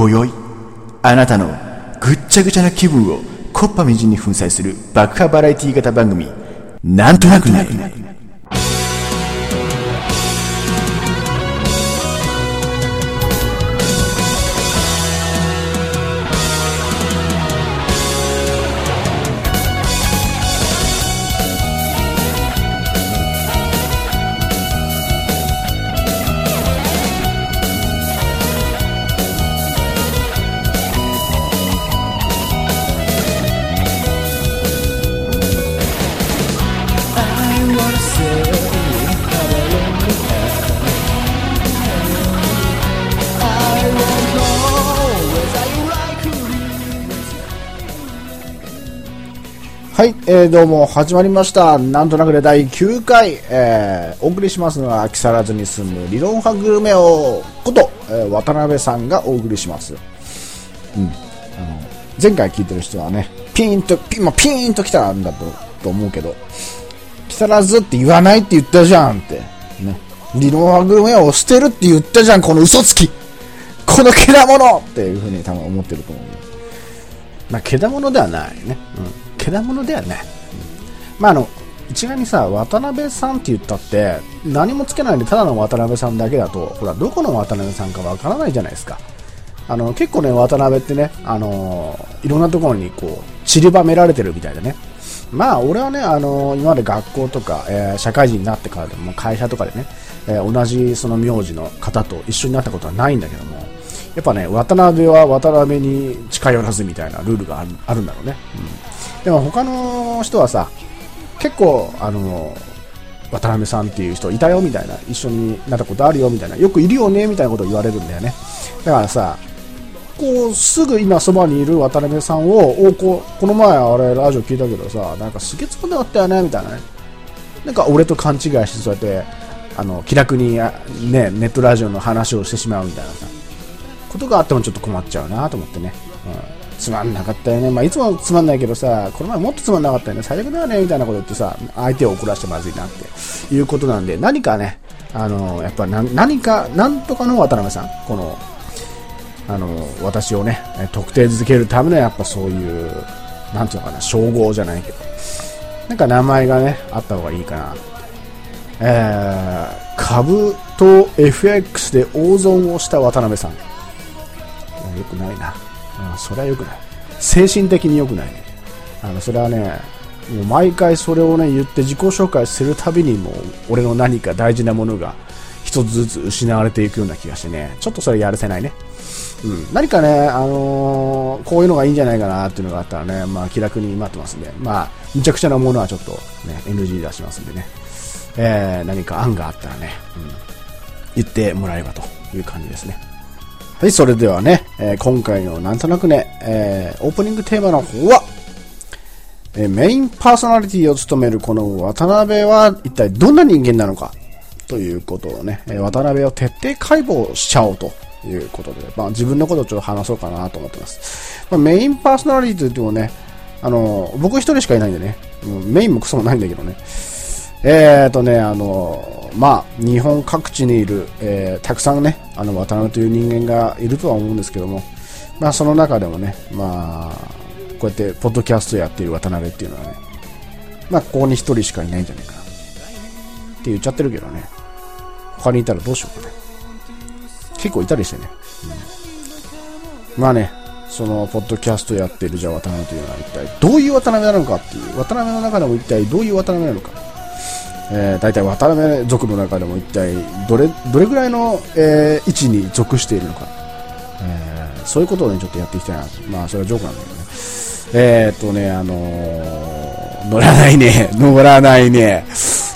今宵あなたのぐっちゃぐちゃな気分をコッパみじんに粉砕する爆破バラエティー型番組なんとなくねえー、どうも始まりました。なんとなくで第9回、えー、お送りしますのは木更津に住む理論派グルメ王こと、えー渡辺さんがお送りします。うん。あの、前回聞いてる人はね、ピーンと、ピ,、まあ、ピーンと来たんだとと思うけど、木更津って言わないって言ったじゃんって。ね。理論派グルメを捨てるって言ったじゃん、この嘘つきこのけだものっていうふうに多分思ってると思う。まあ、けだものではないね。うん。けだものではない。うんまあ、あの、一概にさ、渡辺さんって言ったって、何もつけないでただの渡辺さんだけだと、ほら、どこの渡辺さんかわからないじゃないですか。あの、結構ね、渡辺ってね、あのいろんなところにこう、散りばめられてるみたいでね。まあ、俺はね、あの今まで学校とか、えー社会人になってからでも、会社とかでね、えー同じその名字の方と一緒になったことはないんだけども、やっぱね、渡辺は渡辺に近寄らずみたいなルールがあるあるんだろうね。うんでも他の人はさ、結構、あの、渡辺さんっていう人いたよみたいな、一緒になったことあるよみたいな、よくいるよねみたいなことを言われるんだよね。だからさ、こう、すぐ今そばにいる渡辺さんを、おここの前あれラジオ聞いたけどさ、なんかすげえつまんなかったよねみたいなね。なんか俺と勘違いしてそうやって、あの、気楽にね、ネットラジオの話をしてしまうみたいなさ、ことがあってもちょっと困っちゃうなと思ってね。うんつまんなかったよね。まあ、いつもつまんないけどさ、この前もっとつまんなかったよね。最悪だよね、みたいなこと言ってさ、相手を怒らせてまずいなっていうことなんで、何かね、あの、やっぱ何か、なんとかの渡辺さん、この、あの、私をね、特定づけるためのやっぱそういう、なんていうのかな、称号じゃないけど、なんか名前がね、あった方がいいかな。えー、株と FX で大損をした渡辺さん。よくないな。うん、それはよくない。精神的によくないね。あの、それはね、もう毎回それをね、言って自己紹介するたびにもう、俺の何か大事なものが一つずつ失われていくような気がしてね、ちょっとそれやるせないね。うん、何かね、あのーこういうのがいいんじゃないかなっていうのがあったらね、まあ気楽に待ってますんで、まあ、むちゃくちゃなものはちょっとね、NG 出しますんでね、えー、何か案があったらね、うん、言ってもらえればという感じですね。はい、それではね、えー今回のなんとなくね、えーオープニングテーマの方は、えーメインパーソナリティを務めるこの渡辺は一体どんな人間なのかということをね、え渡辺を徹底解剖しちゃおうということで、まあ自分のことをちょっと話そうかなと思ってます。まあ、メインパーソナリティといってもね、あの、僕一人しかいないんでね、メインもクソもないんだけどね、えーとね、あの、まあ、日本各地にいる、えーたくさんね、あの、渡辺という人間がいるとは思うんですけども、まあ、その中でもね、まあ、こうやって、ポッドキャストやっている渡辺っていうのはね、まあ、ここに一人しかいないんじゃないかな。って言っちゃってるけどね、他にいたらどうしようかね。結構いたりしてね。うんまあね、その、ポッドキャストやってるじゃあ渡辺というのは一体どういう渡辺なのかっていう、渡辺の中でも一体どういう渡辺なのか。えー、大体渡辺族の中でも一体どれどれぐらいの、えー位置に属しているのか、えーそういうことをねちょっとやっていきたいなまあそれはジョークなんだけどね。えー、っとねあのー 乗らないね。乗らないね。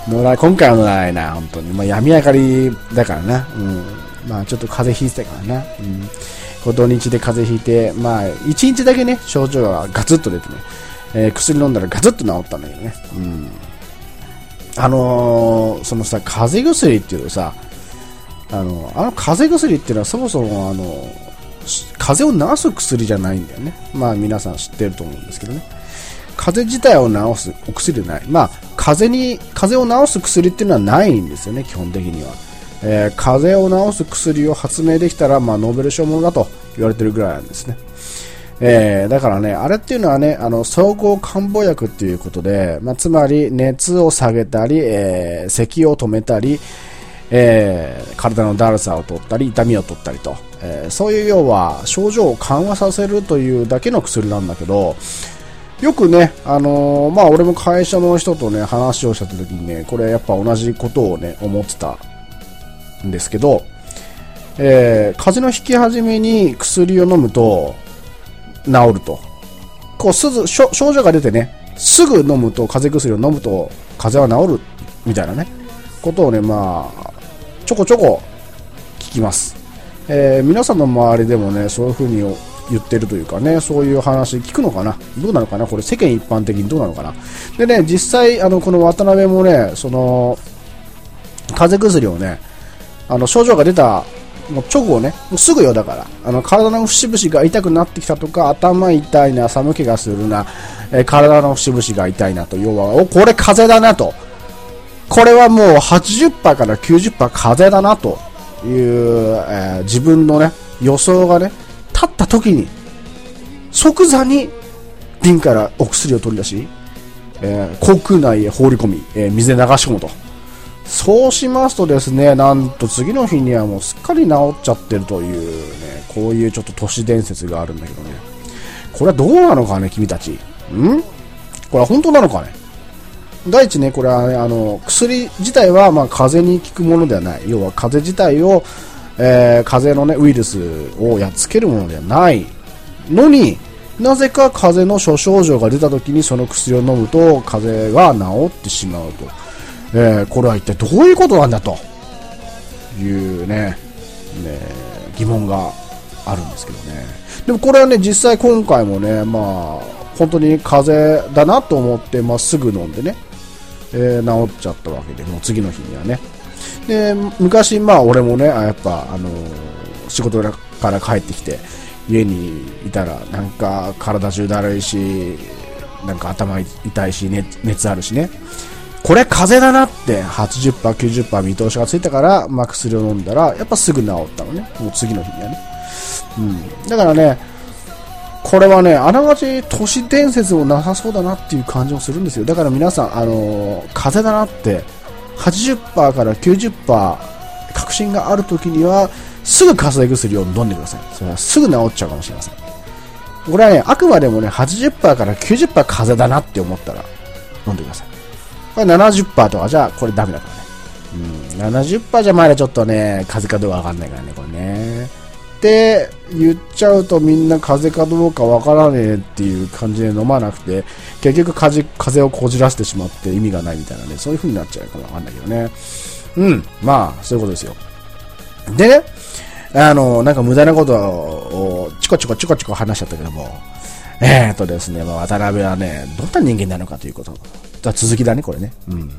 乗ら今回は乗らないな本当に。まあ病み上がりだからな。うん。まあちょっと風邪ひいてたからな。うん。土日で風邪ひいてまあ一日だけね症状がガツッと出てね、えー薬飲んだらガツッと治ったんだけどね。うん。あのーそのさ、風邪薬っていうのさ、あの、あの風邪薬っていうのはそもそもあの、風邪を治す薬じゃないんだよね。まあ皆さん知ってると思うんですけどね。風邪自体を治すお薬でない。まあ、風邪に、風邪を治す薬っていうのはないんですよね、基本的には。えー風邪を治す薬を発明できたら、まあ、ノーベル賞ものだと言われてるぐらいなんですね。えー、だからね、あれっていうのはね、あの、総合漢方薬っていうことで、まあ、つまり熱を下げたり、えー、咳を止めたり、えー、体のだるさを取ったり、痛みを取ったりと、えー、そういう要は症状を緩和させるというだけの薬なんだけど、よくね、あのー、まあ、俺も会社の人とね、話をした時にね、これやっぱ同じことをね、思ってたんですけど、えー、風邪の引き始めに薬を飲むと、治ると。こう、すず、症状が出てね、すぐ飲むと、風邪薬を飲むと、風邪は治る、みたいなね、ことをね、まあ、ちょこちょこ聞きます。えー、皆さんの周りでもね、そういう風に言ってるというかね、そういう話聞くのかな？どうなのかな？これ世間一般的にどうなのかな？でね、実際、あの、この渡辺もね、その、風邪薬をね、あの、症状が出たもう直後ね、もうすぐよだから、あの体の節々が痛くなってきたとか、頭痛いな、寒気がするな、えー、体の節々が痛いなと、要は、お、これ風邪だなと。これはもう80%から90%風邪だなという、えー、自分のね、予想がね、立った時に、即座に瓶からお薬を取り出し、えー、口腔内へ放り込み、えー、水で流し込むと。そうしますとですね、なんと次の日にはもうすっかり治っちゃってるというね、こういうちょっと都市伝説があるんだけどね。これはどうなのかね、君たち。ん？これは本当なのかね？第一ね、これはね、あの、薬自体は、まあ、風邪に効くものではない。要は、風邪自体を、えー、風邪のね、ウイルスをやっつけるものではないのに、なぜか風邪の諸症状が出た時にその薬を飲むと、風邪が治ってしまうと。えー、これは一体どういうことなんだというね、ね疑問があるんですけどね。でもこれはね、実際今回もね、まあ、本当に風邪だなと思って、まあ、すぐ飲んでね、えー、治っちゃったわけで、もう次の日にはね。で、昔、まあ俺もね、やっぱ、あのー、仕事から帰ってきて、家にいたら、なんか体中だるいし、なんか頭痛いし、熱熱あるしね。これ風邪だなって80%、90%見通しがついたから、まあ、薬を飲んだら、やっぱすぐ治ったのね。もう次の日にはね。うん。だからね、これはね、あながち都市伝説もなさそうだなっていう感じもするんですよ。だから皆さん、あのー、風邪だなって、80%から90%確信がある時には、すぐ風邪薬を飲んでください。それはすぐ治っちゃうかもしれません。これはね、あくまでもね、80%から90%風邪だなって思ったら、飲んでください。これ70%とかじゃあ、これダメだからね。うん、70%じゃまだちょっとね、風かどうかわかんないからね、これね。って言っちゃうとみんな風邪かどうかわからねえっていう感じで飲まなくて、結局風風をこじらせてしまって意味がないみたいなね、そういう風になっちゃうかもわかんないけどね。うん、まあ、そういうことですよ。でね、あの、なんか無駄なことをチコチコチコチコ話しちゃったけども、えー、とですね、ま、渡辺はね、どんな人間なのかということ。続きだね、これね。うん。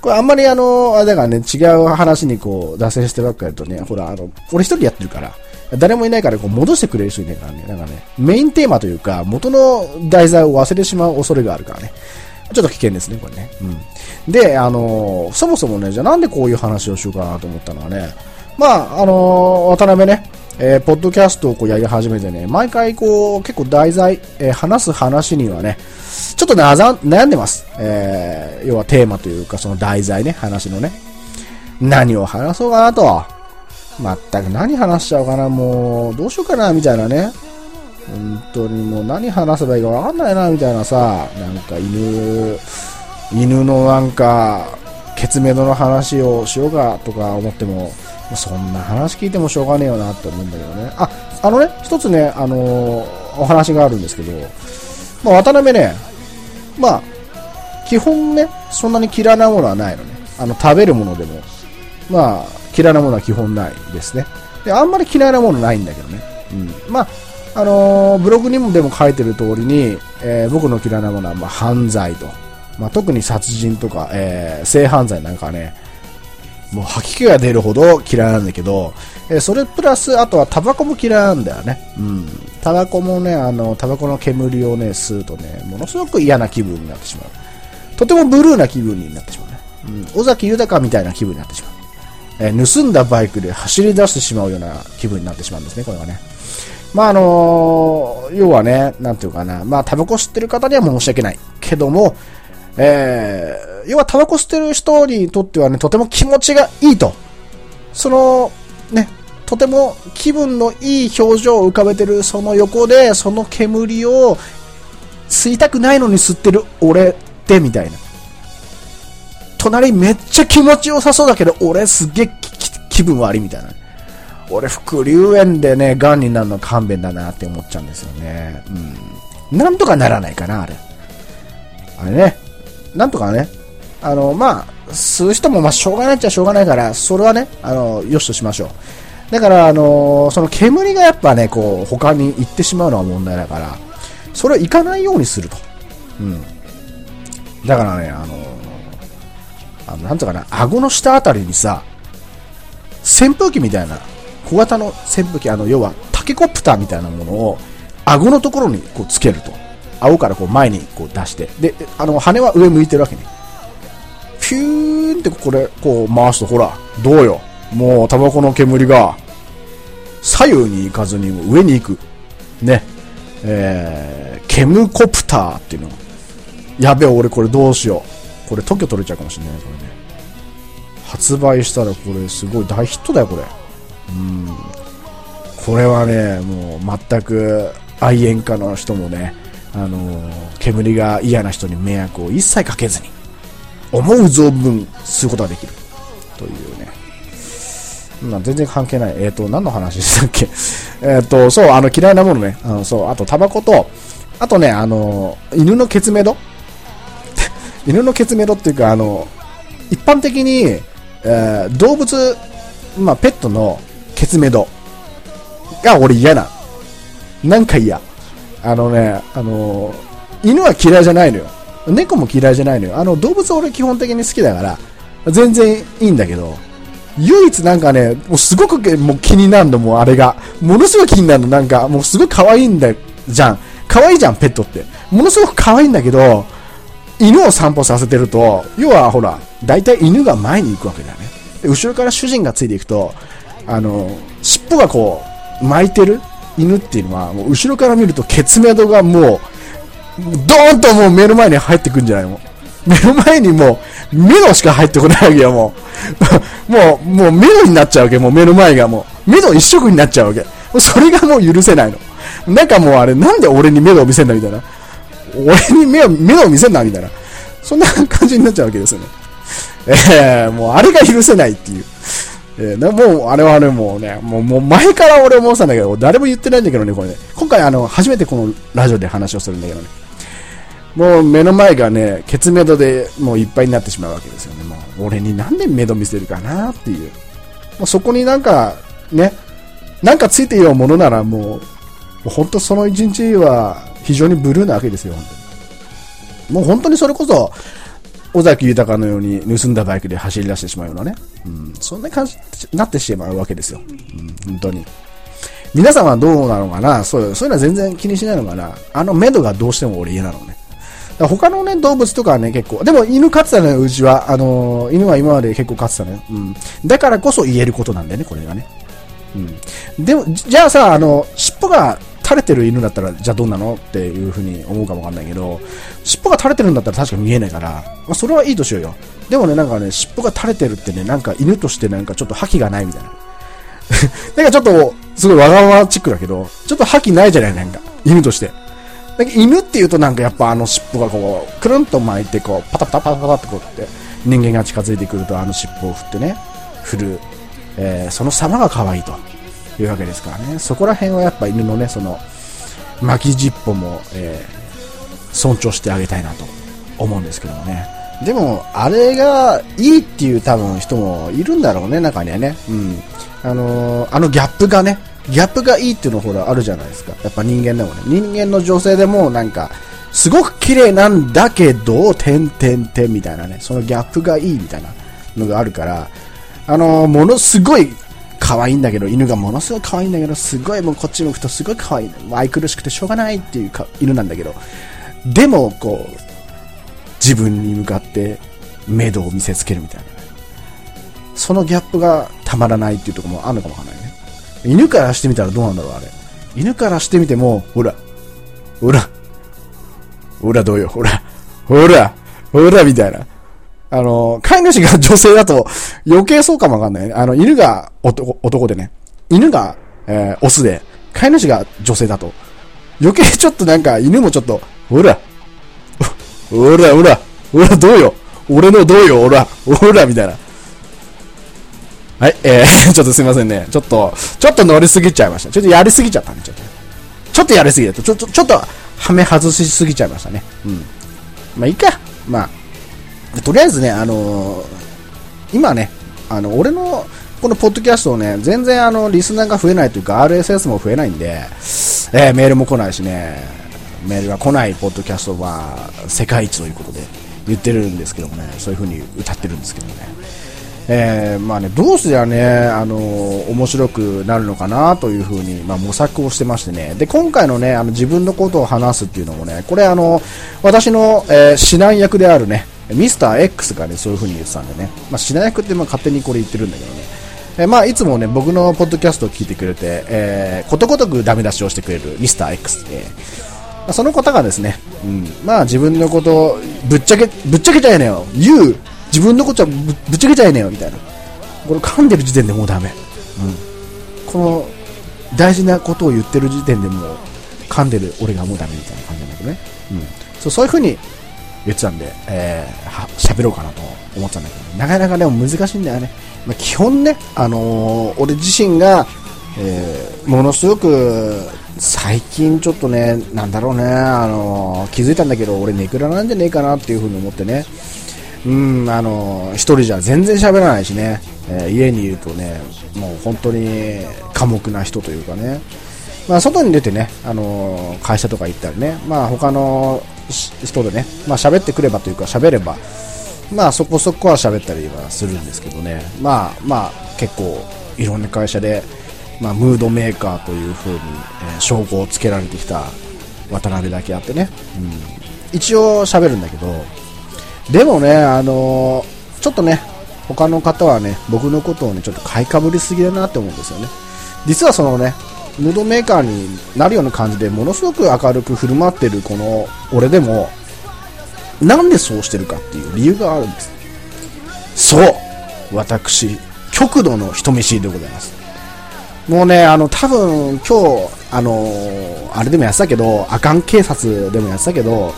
これあんまりあの、あれだからね、違う話にこう、脱線してばっかりとね、ほら、あの、俺一人やってるから、誰もいないからこう戻してくれる人いないからね、なんかね、メインテーマというか、元の題材を忘れてしまう恐れがあるからね。ちょっと危険ですね、これね。うん。で、あのそもそもね、じゃあなんでこういう話をしようかなと思ったのはね、まあ、あの渡辺ね、えー、ポッドキャストをこうやり始めてね、毎回こう、結構題材、えー、話す話にはね、ちょっとね、悩んでます。えー、要はテーマというか、その題材ね、話のね。何を話そうかなと。まったく何話しちゃおうかな、もう、どうしようかな、みたいなね。本当にもう何話せばいいかわかんないな、みたいなさ、なんか犬、犬のなんか、ケツメドの話をしようかとか思っても、そんな話聞いてもしょうがねえよなって思うんだけどね。あ、あのね、一つね、あのー、お話があるんですけど、まあ、渡辺ね、まあ、基本ね、そんなに嫌いなものはないのね。あの、食べるものでも、まあ、嫌いなものは基本ないですね。で、あんまり嫌いなものないんだけどね。うん。まあ、あのー、ブログにもでも書いてる通りに、えー、僕の嫌いなものは、まあ、犯罪と。まあ、特に殺人とか、えー、性犯罪なんかね、もう吐き気が出るほど嫌いなんだけど、えー、それプラス、あとはタバコも嫌いなんだよね。うん。タバコもね、あの、タバコの煙をね、吸うとね、ものすごく嫌な気分になってしまう。とてもブルーな気分になってしまうね。うん。尾崎豊みたいな気分になってしまう。えー、盗んだバイクで走り出してしまうような気分になってしまうんですね、これがね。まあ、あの要はね、なんていうかな、まあ、タバコ吸ってる方には申し訳ない。けども、えー、要はタバコ吸ってる人にとってはね、とても気持ちがいいと。その、ね、とても気分のいい表情を浮かべてるその横で、その煙を吸いたくないのに吸ってる俺ってみたいな。隣めっちゃ気持ちよさそうだけど、俺すげえ気分悪いみたいな。俺、副流炎でね、癌になるの勘弁だなって思っちゃうんですよね。うん。なんとかならないかな、あれ。あれね。なんとかね。あの、まあ、吸う人もまあしょうがないっちゃしょうがないから、それはね、あの、よしとしましょう。だから、あのその煙がやっぱね、こう、他に行ってしまうのは問題だから、それを行かないようにすると。うん。だからね、あのあの、なんとかな、顎の下あたりにさ、扇風機みたいな、小型の扇風機、あの、要はタケコプターみたいなものを、顎のところにこうつけると。顎からこう前にこう出して。で、あの、羽は上向いてるわけね。ピューンってこれ、こう回すと、ほら、どうよ。もう、タバコの煙が、左右に行かずに上に行く。ね。えー、ケムコプターっていうの。やべえ、俺これどうしよう。これ特許取れちゃうかもしれない、これね。発売したらこれすごい大ヒットだよ、これ。うん。これはね、もう全く愛煙家の人もね、あの、煙が嫌な人に迷惑を一切かけずに、思う存分吸うことができる。というね。まあ、全然関係ない。えっ、ー、と、何の話でしたっけ？えっと、そう、あの、嫌いなものね。あの、そう、あと、タバコと、あとね、あの、犬のケツメド犬のケツメドっていうか、あの、一般的に、えー、動物、まあ、ペットのケツメドが俺嫌な。なんか嫌。あのね、あの犬は嫌いじゃないのよ。猫も嫌いじゃないのよ。あの、動物俺基本的に好きだから、全然いいんだけど、唯一なんかね、もうすごくもう気になるの、もうあれが。ものすごい気になるの、なんか、もうすごい可愛いんだじゃん。可愛いじゃん、ペットって。ものすごく可愛いんだけど、犬を散歩させてると、要はほら、大体犬が前に行くわけだよね。で後ろから主人がついていくと、あの、尻尾がこう、巻いてる犬っていうのは、もう後ろから見るとケツメドがもう、ドーンともう目の前に入ってくんじゃないの？目の前にもう、目のしか入ってこないわけよ、もう。もう、もう目のになっちゃうわけ、もう目の前がもう。目の一色になっちゃうわけ。それがもう許せないの。なんかもうあれ、なんで俺に目を見せんだみたいな。俺に目を、目を見せんなみたいな。そんな感じになっちゃうわけですよね。えー、もうあれが許せないっていう。えー、もう、あれはね、もうね、もう、もう前から俺思ってたんだけど、誰も言ってないんだけどね、これね。今回あの、初めてこのラジオで話をするんだけどね。もう目の前がね、ケツメドでもういっぱいになってしまうわけですよね。もう、俺になんでメド見せるかなっていう。もうそこになんか、ね、なんかついているものならもう、もう本当その一日は非常にブルーなわけですよ、本当に。もう本当にそれこそ、尾崎豊のように盗んだバイクで走り出してしまうようなね。うん、そんな感じになってしまうわけですよ。うん、本当に。皆さんはどうなのかな？そう、そういうのは全然気にしないのかな？あの目処がどうしても俺嫌なのね。他のね、動物とかはね、結構。でも犬飼ってたのよ、うちは。あのー、犬は今まで結構飼ってたのよ。うん。だからこそ言えることなんだよね、これがね。うん。でも、じゃあさ、あの、尻尾が垂れてる犬だったら、じゃあどうなの？っていうふうに思うかもわかんないけど、尻尾が垂れてるんだったら確か見えないから、まあ、それはいいとしようよ。でもね、なんかね、尻尾が垂れてるってね、なんか犬としてなんかちょっと覇気がないみたいな。なんかちょっと、すごいわがままチックだけど、ちょっと覇気ないじゃない、なんか。犬として。だけ犬って言うとなんかやっぱあの尻尾がこう、くるんと巻いてこう、パタパタパタパタってこうって、人間が近づいてくるとあの尻尾を振ってね、振る。えー、その様が可愛いと。いうわけですからね。そこら辺はやっぱ犬のね、その、巻き尻尾も、えー、尊重してあげたいなと思うんですけどもね。でも、あれがいいっていう多分人もいるんだろうね、中にはね。うん。あのー、あのギャップがね、ギャップがいいっていうのほらあるじゃないですか。やっぱ人間でもね。人間の女性でもなんか、すごく綺麗なんだけど、てんてんてんみたいなね。そのギャップがいいみたいなのがあるから、あのー、ものすごい可愛いんだけど、犬がものすごい可愛いんだけど、すごいもうこっち向くとすごい可愛い。愛くるしくてしょうがないっていうか犬なんだけど、でも、こう、自分に向かって目処を見せつけるみたいな。そのギャップがたまらないっていうとこもあるのかもわかんないね。犬からしてみたらどうなんだろう、あれ。犬からしてみても、ほら、ほら、ほらどうよ、ほら、ほら、ほら、みたいな。あの、飼い主が女性だと余計そうかもわかんないね。あの、犬が男男でね、犬が、えー、オスで、飼い主が女性だと、余計ちょっとなんか犬もちょっと、ほら、ほら、ほら、ほら、どうよ、俺のどうよ、ほら、ほら、みたいな。はい、えー、ちょっとすいませんね。ちょっと、ちょっと乗りすぎちゃいました。ちょっとやりすぎちゃったね、ちょっと。ちょっとやりすぎだと、ちょっと、ちょっと、はめ外しすぎちゃいましたね。うん。まあいいか。まあ、とりあえずね、あのー、今ね、あの、俺の、このポッドキャストをね、全然あの、リスナーが増えないというか、RSS も増えないんで、えー、メールも来ないしね、メールが来ないポッドキャストは世界一ということで言ってるんですけどもね、そういう風に歌ってるんですけどね。えー、まあね、どうすりゃね、あのー、面白くなるのかなというふうに、まあ、模索をしてましてね。で、今回のね、あの、自分のことを話すっていうのもね、これあの、私の、えー、指南役であるね、ミスター X がね、そういうふうに言ってたんでね、まあ、指南役ってまあ勝手にこれ言ってるんだけどね、えー、まあ、いつもね、僕のポッドキャストを聞いてくれて、えー、ことごとくダメ出しをしてくれるミスター X で、まあ、その方がですね、うん、まあ自分のことをぶっちゃけ、ぶっちゃけちゃえねよ、言う自分のことはぶっちゃけちゃえねえよみたいな。これ噛んでる時点でもうダメ、うん、この大事なことを言ってる時点でもう噛んでる俺がもうダメみたいな感じなんだけどね、うん、そうそういう風に言ってたんで、えー、喋ろうかなと思ったんだけど、なかなかでも難しいんだよね。まあ、基本ね、あのー、俺自身が、えー、ものすごく最近ちょっとね、なんだろうね、あのー、気づいたんだけど、俺ネクラなんじゃねえかなっていう風に思ってね、うん、あの、一人じゃ全然喋らないしね、えー、家にいるとね、もう本当に寡黙な人というかね、まあ、外に出てね、あの会社とか行ったりね、まあ、他の人でね、まあ、喋ってくればというか、喋れば、まあ、そこそこは喋ったりはするんですけどね、まあ、まあ、結構、いろんな会社で、まあ、ムードメーカーという風に、えー、称号をつけられてきた渡辺だけあってね、うん、一応喋るんだけど、でもね、あのー、ちょっとね、他の方はね、僕のことをね、ちょっと買いかぶりすぎだなって思うんですよね。実はそのね、ムードメーカーになるような感じで、ものすごく明るく振る舞ってるこの俺でも、なんでそうしてるかっていう理由があるんです。そう私、極度の人見知りでございます。もうね、あの、多分、今日、あの、あれでもやってたけど、アカン警察でもやってたけど、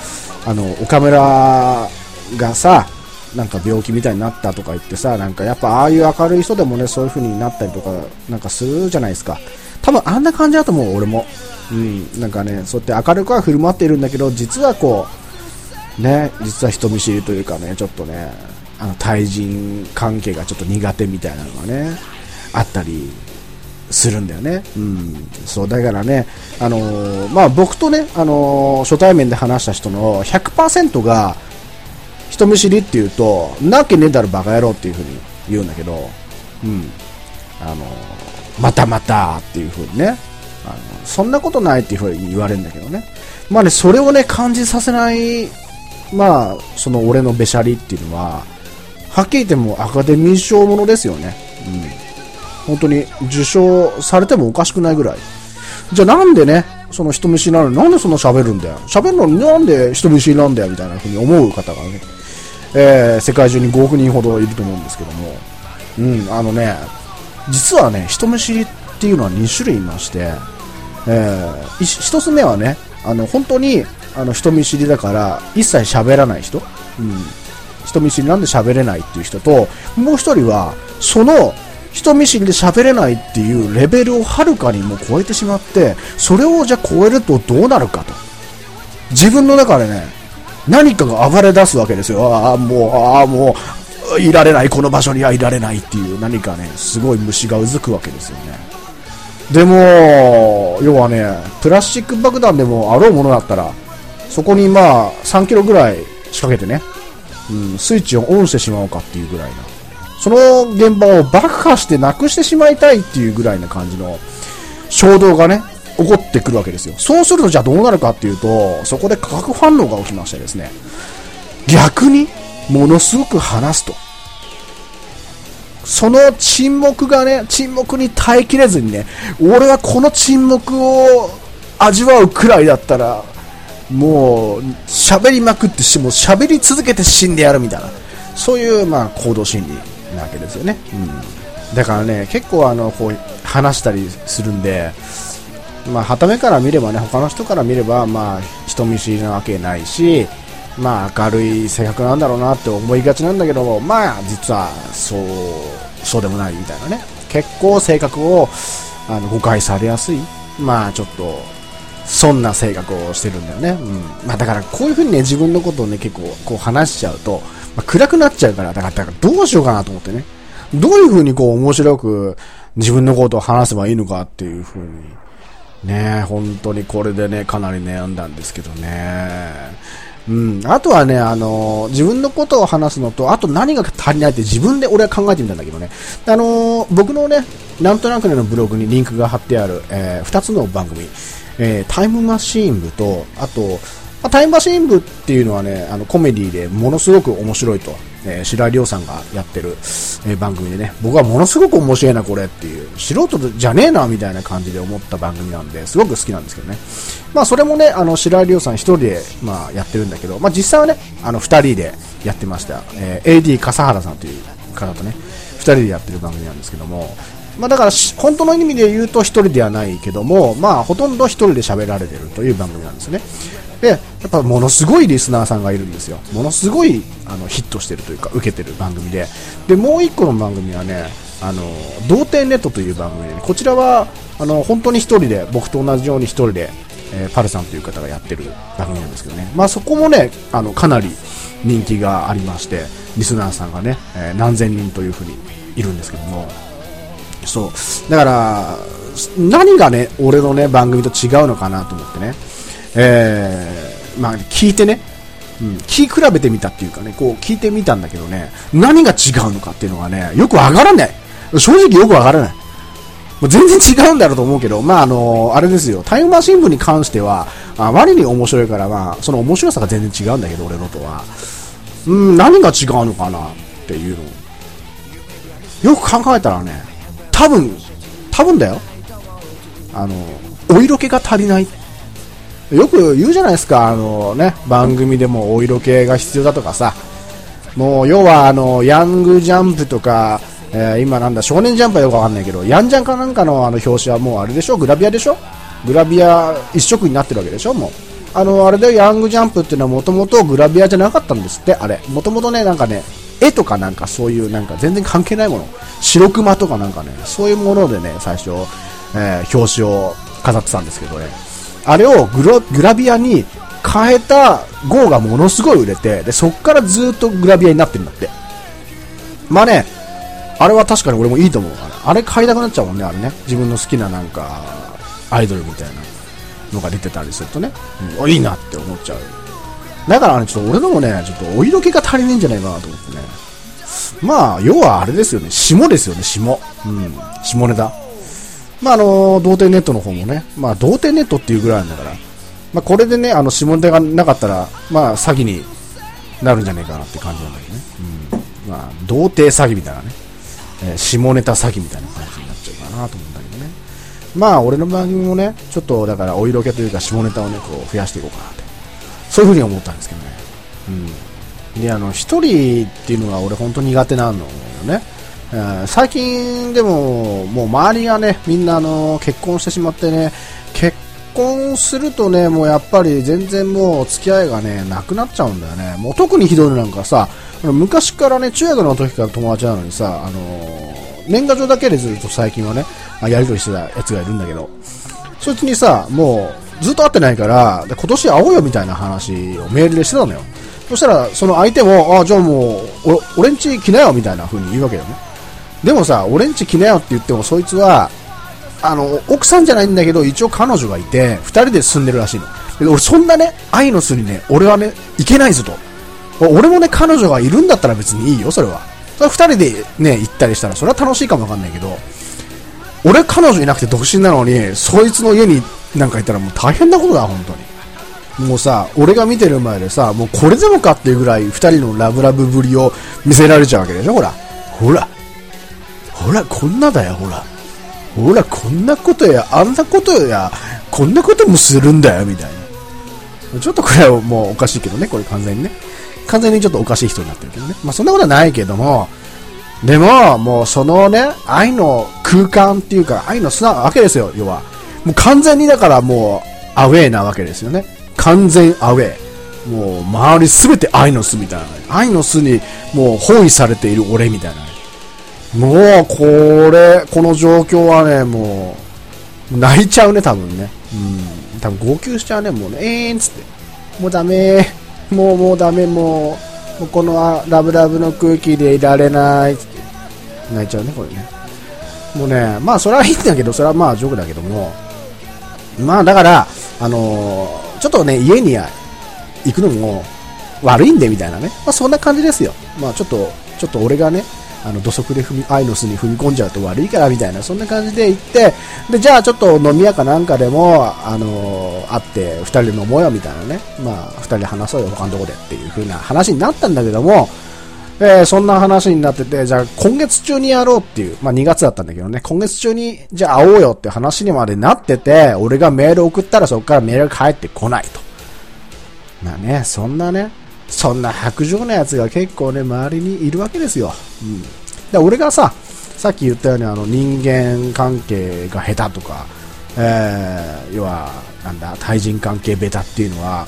あの、岡村がさ、なんか病気みたいになったとか言ってさ、なんかやっぱああいう明るい人でもね、そういう風になったりとか、なんかするじゃないですか。多分あんな感じだと思う、俺も。うん、なんかね、そうやって明るくは振る舞っているんだけど、実はこう、ね、実は人見知りというかね、ちょっとね、あの、対人関係がちょっと苦手みたいなのがね、あったりするんだよね。うん。そう、だからね、あのー、まあ、僕とね、あのー、初対面で話した人の100%が、人見知りって言うと、なわけねえだろバカ野郎っていう風に言うんだけど、うん。あの、またまたっていう風にね、あの、そんなことないっていう風に言われるんだけどね。まあね、それをね、感じさせない、まあ、その俺のべしゃりっていうのは、はっきり言ってもアカデミー賞ものですよね。うん。本当に受賞されてもおかしくないぐらい。じゃあなんでね、その人見知りなのになんでそんな喋るんだよ。喋るのになんで人見知りなんだよみたいな風に思う方がね、えー、世界中に5億人ほどいると思うんですけども、うん、あのね、実はね、人見知りっていうのは2種類いまして、えー、1つ目はね、あの、本当に、あの、人見知りだから、一切喋らない人、うん、人見知りなんで喋れないっていう人と、もう1人は、その、人見知りで喋れないっていうレベルをはるかにも超えてしまって、それをじゃあ超えるとどうなるかと。自分の中でね、何かが暴れ出すわけですよ。ああ、もう、ああ、もう、いられない、この場所にはいられないっていう何かね、すごい虫がうずくわけですよね。でも、要はね、プラスチック爆弾でもあろうものだったら、そこにまあ、3キロぐらい仕掛けてね、うん、スイッチをオンしてしまおうかっていうぐらいな。その現場を爆破してなくしてしまいたいっていうぐらいな感じの衝動がね、起こってくるわけですよ。そうするとじゃあどうなるかっていうと、そこで化学反応が起きましてですね、逆にものすごく話すと。その沈黙がね、沈黙に耐えきれずにね、俺はこの沈黙を味わうくらいだったら、もう、喋りまくってし、もう喋り続けて死んでやるみたいな、そういう、まあ、行動心理なわけですよね。うん。だからね、結構あの、こう、話したりするんで、まあ、はためから見ればね、他の人から見れば、まあ、人見知りなわけないし、まあ、明るい性格なんだろうなって思いがちなんだけどまあ、実は、そう、そうでもないみたいなね。結構性格を、あの、誤解されやすい。まあ、ちょっと、そんな性格をしてるんだよね。うん。まあ、だから、こういう風にね、自分のことをね、結構、こう話しちゃうと、まあ、暗くなっちゃうから、だから、だからどうしようかなと思ってね。どういう風にこう、面白く、自分のことを話せばいいのかっていう風に、ね本当にこれでね、かなり悩んだんですけどね。うん。あとはね、あのー、自分のことを話すのと、あと何が足りないって自分で俺は考えてみたんだけどね。あのー、僕のね、なんとなくねのブログにリンクが貼ってある、えー、2つの番組、えー、タイムマシーン部と、あと、ま、タイムマシーン部っていうのはね、あの、コメディでものすごく面白いと、えー、白井亮さんがやってる、えー、番組でね、僕はものすごく面白いな、これっていう、素人じゃねえな、みたいな感じで思った番組なんで、すごく好きなんですけどね。まあ、それもね、あの、白井亮さん一人で、まあ、やってるんだけど、まあ、実際はね、あの、二人でやってました。えー、AD 笠原さんという方とね、二人でやってる番組なんですけども、まあ、だから、本当の意味で言うと一人ではないけども、まあ、ほとんど一人で喋られてるという番組なんですね。で、やっぱものすごいリスナーさんがいるんですよ。ものすごいあのヒットしてるというか、受けてる番組で。で、もう一個の番組はね、あの、童貞ネットという番組で、ね、こちらは、あの、本当に一人で、僕と同じように一人で、えー、パルさんという方がやってる番組なんですけどね。まあそこもね、あの、かなり人気がありまして、リスナーさんがね、えー、何千人というふうにいるんですけども、そう。だから、何がね、俺のね、番組と違うのかなと思ってね。えー、まあ、聞いてね、うん、聞き比べてみたっていうかね、こう聞いてみたんだけどね、何が違うのかっていうのがね、よくわからない。正直よくわからない。もう全然違うんだろうと思うけど、まあ、あのあれですよ、タイムマシン部に関しては、あまりに面白いから、まあ、その面白さが全然違うんだけど、俺のとは。うん、何が違うのかなっていうのよく考えたらね、多分、多分だよ。あの、お色気が足りないよく言うじゃないですか、あのね、番組でもお色気が必要だとかさ、もう要はあの、ヤングジャンプとか、えー、今なんだ、少年ジャンプはよくわかんないけど、ヤンジャンかなんかのあの表紙はもうあれでしょ？グラビアでしょ？グラビア一色になってるわけでしょ？もう。あの、あれでヤングジャンプっていうのはもともとグラビアじゃなかったんですって、あれ。もともとね、なんかね、絵とかなんかそういうなんか全然関係ないもの。白熊とかなんかね、そういうものでね、最初、えー、表紙を飾ってたんですけどね。あれをググラビアに変えた GO がものすごい売れて、で、そっからずっとグラビアになってるんだって。まあね、あれは確かに俺もいいと思うから。あれ買いたくなっちゃうもんね、あれね。自分の好きななんか、アイドルみたいなのが出てたりするとね、うん、いいなって思っちゃう。だからね、ちょっと俺のもね、ちょっとお色気が足りねえんじゃないかなと思ってね。まあ、要はあれですよね、霜ですよね、霜。うん、霜ネタ。まあ、あの、童貞ネットの方もね、まあ、童貞ネットっていうぐらいなんだから、まあ、これでね、あの、下ネタがなかったら、まあ、詐欺になるんじゃないかなって感じなんだけどね。うん。まあ、童貞詐欺みたいなね、えー、下ネタ詐欺みたいな感じになっちゃうかなと思うんだけどね。まあ、俺の番組もね、ちょっと、だから、お色気というか、下ネタをね、こう、増やしていこうかなって。そういうふうに思ったんですけどね。うん。で、あの、一人っていうのが俺本当苦手なのよね。最近でも、もう周りがね、みんなあの、結婚してしまってね、結婚するとね、もうやっぱり全然もう付き合いがね、なくなっちゃうんだよね。もう特にひどいのなんかさ、昔からね、中学の時から友達なのにさ、あのー、年賀状だけでずっと最近はね、やりとりしてたやつがいるんだけど、そいつにさ、もうずっと会ってないから、今年会おうよみたいな話をメールでしてたのよ。そしたら、その相手も、あ、じゃあもう、俺んち来なよみたいな風に言うわけよね。でもさ、俺んち来なよって言っても、そいつは、あの、奥さんじゃないんだけど、一応彼女がいて、二人で住んでるらしいの。俺、そんなね、愛の巣にね、俺はね、行けないぞと。俺もね、彼女がいるんだったら別にいいよ、それは。それ二人でね、行ったりしたら、それは楽しいかもわかんないけど、俺彼女いなくて独身なのに、そいつの家になんかいたらもう大変なことだ、本当に。もうさ、俺が見てる前でさ、もうこれでもかっていうぐらい二人のラブラブぶりを見せられちゃうわけでしょ、ほら。ほら。ほら、こんなだよ、ほら。ほら、こんなことや、あんなことや、こんなこともするんだよ、みたいな。ちょっとこれはもうおかしいけどね、これ完全にね。完全にちょっとおかしい人になってるけどね。まあそんなことはないけども、でも、もうそのね、愛の空間っていうか、愛の砂わけですよ、要は。もう完全にだからもう、アウェーなわけですよね。完全アウェー。もう、周りすべて愛の巣みたいな。愛の巣にもう包囲されている俺みたいな。もう、これ、この状況はね、もう、泣いちゃうね、多分ね。うん。多分号泣しちゃうね、もうね、えーんつって。もうダメ もうもうダメ、もう、もうこのラブラブの空気でいられないつって。泣いちゃうね、これね。もうね、まあ、それはいいんだけど、それはまあ、ジョークだけども、まあ、だから、あのーちょっとね、家に行くのも悪いんで、みたいなね。まあ、そんな感じですよ。まあ、ちょっと、ちょっと俺がね、あの土足で踏み愛の巣に踏み込んじゃうと悪いからみたいなそんな感じで行ってでじゃあちょっと飲み屋かなんかでも、あの会って2人で飲もうよみたいなね。まあ2人で話そうよ他のとこでっていう風な話になったんだけども、えーそんな話になっててじゃあ今月中にやろうっていうまあ2月だったんだけどね。今月中にじゃあ会おうよって話にまでなってて俺がメール送ったらそこからメールが返ってこないと。まあね、そんなね、そんな白状なやつが結構ね、周りにいるわけですよ。うん。で、俺がさ、さっき言ったようにあの人間関係が下手とか、えー、要は、なんだ、対人関係ベタっていうのは、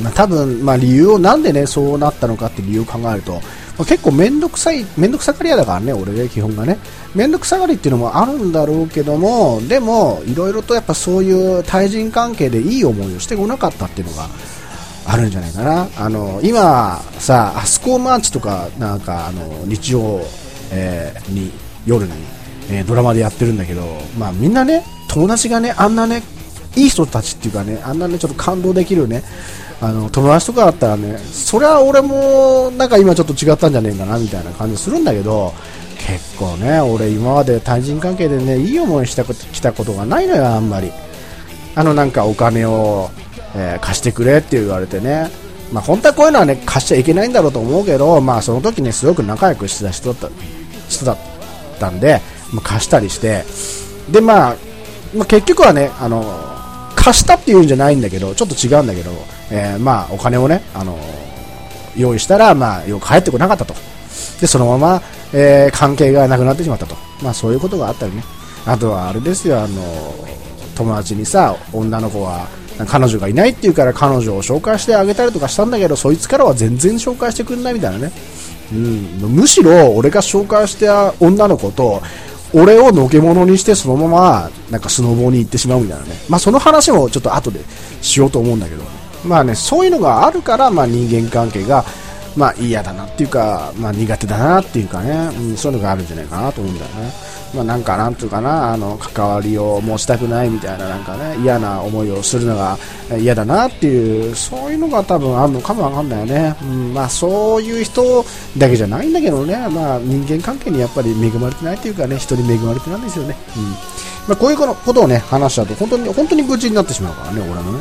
まあ、多分、まあ、理由をなんでね、そうなったのかって理由を考えると、まあ、結構めんどくさい、めんどくさがり屋だからね、俺ね、基本がね。めんどくさがりっていうのもあるんだろうけども、でも、いろいろとやっぱそういう対人関係でいい思いをしてこなかったっていうのが、あるんじゃないかな。あの、今、さ、アスコーマーチとか、なんか、あの、日曜、えーに、夜に、えードラマでやってるんだけど、まあみんなね、友達がね、あんなね、いい人たちっていうかね、あんなね、ちょっと感動できるね、あの、友達とかだったらね、そりゃ俺も、なんか今ちょっと違ったんじゃねえかな、みたいな感じするんだけど、結構ね、俺今まで対人関係でね、いい思いしたこと、きたことがないのよ、あんまり。あのなんかお金を、えー貸してくれって言われてね、まあ、本当はこういうのはね貸しちゃいけないんだろうと思うけど、まあ、その時ねすごく仲良くしてた人だった人だったんで、まあ、貸したりして。で、まあ、まあ結局はねあの貸したっていうんじゃないんだけどちょっと違うんだけど、えーまあお金をねあの用意したら、まあ、よく返ってこなかったと。でそのまま、えー関係がなくなってしまったと、まあ、そういうことがあったりね。あとはあれですよあの友達にさ女の子は彼女がいないっていうから彼女を紹介してあげたりとかしたんだけどそいつからは全然紹介してくんないみたいなね、うん、むしろ俺が紹介した女の子と俺をのけ者にしてそのままなんかスノボに行ってしまうみたいなね。まあその話もちょっと後でしようと思うんだけど。まあねそういうのがあるからまあ人間関係がまあ嫌だなっていうか、まあ苦手だなっていうかね、うん、そういうのがあるんじゃないかなと思うんだよね。まあなんかなんていうかな、あの、関わりを持ちたくないみたいななんかね、嫌な思いをするのが嫌だなっていう、そういうのが多分あるのかもわかんないよね。うん、まあそういう人だけじゃないんだけどね、まあ人間関係にやっぱり恵まれてないっていうかね、人に恵まれてないんですよね。うん。まあこういうことをね、話しちゃうと本当に、本当に愚痴になってしまうからね、俺のね。